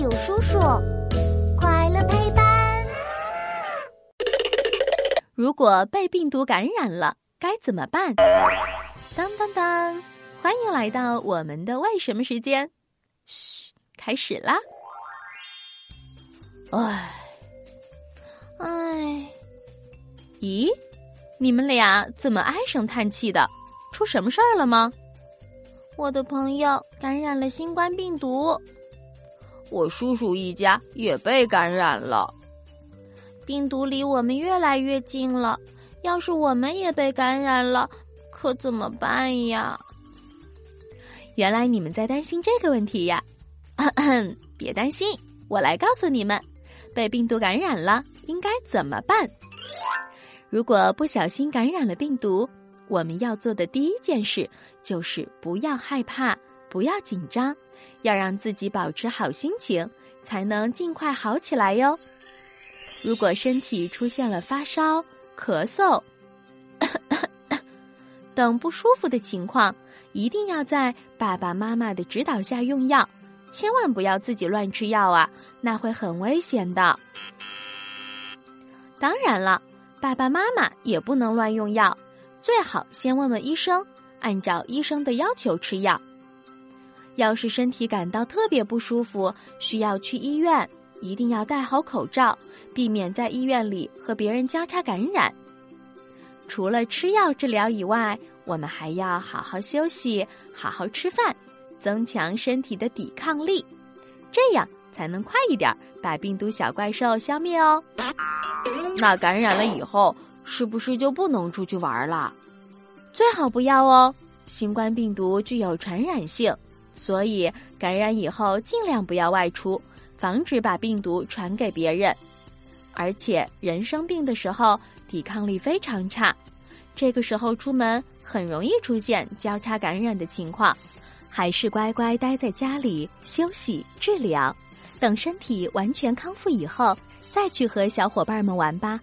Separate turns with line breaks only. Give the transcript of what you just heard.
有叔叔，快乐陪伴。
如果被病毒感染了，该怎么办？当当当！欢迎来到我们的为什么时间。嘘，开始啦！唉，唉，咦，你们俩怎么唉声叹气的？出什么事儿了吗？
我的朋友感染了新冠病毒，
我叔叔一家也被感染了。
病毒离我们越来越近了，要是我们也被感染了，可怎么办呀？
原来你们在担心这个问题呀？别担心，我来告诉你们，被病毒感染了应该怎么办。如果不小心感染了病毒。我们要做的第一件事就是不要害怕，不要紧张，要让自己保持好心情，才能尽快好起来哟。如果身体出现了发烧、咳嗽 等不舒服的情况，一定要在爸爸妈妈的指导下用药，千万不要自己乱吃药啊，那会很危险的。当然了，爸爸妈妈也不能乱用药。最好先问问医生，按照医生的要求吃药。要是身体感到特别不舒服，需要去医院，一定要戴好口罩，避免在医院里和别人交叉感染。除了吃药治疗以外，我们还要好好休息，好好吃饭，增强身体的抵抗力，这样才能快一点把病毒小怪兽消灭哦。
那感染了以后。是不是就不能出去玩了？
最好不要哦。新冠病毒具有传染性，所以感染以后尽量不要外出，防止把病毒传给别人。而且人生病的时候抵抗力非常差，这个时候出门很容易出现交叉感染的情况，还是乖乖待在家里休息治疗，等身体完全康复以后再去和小伙伴们玩吧。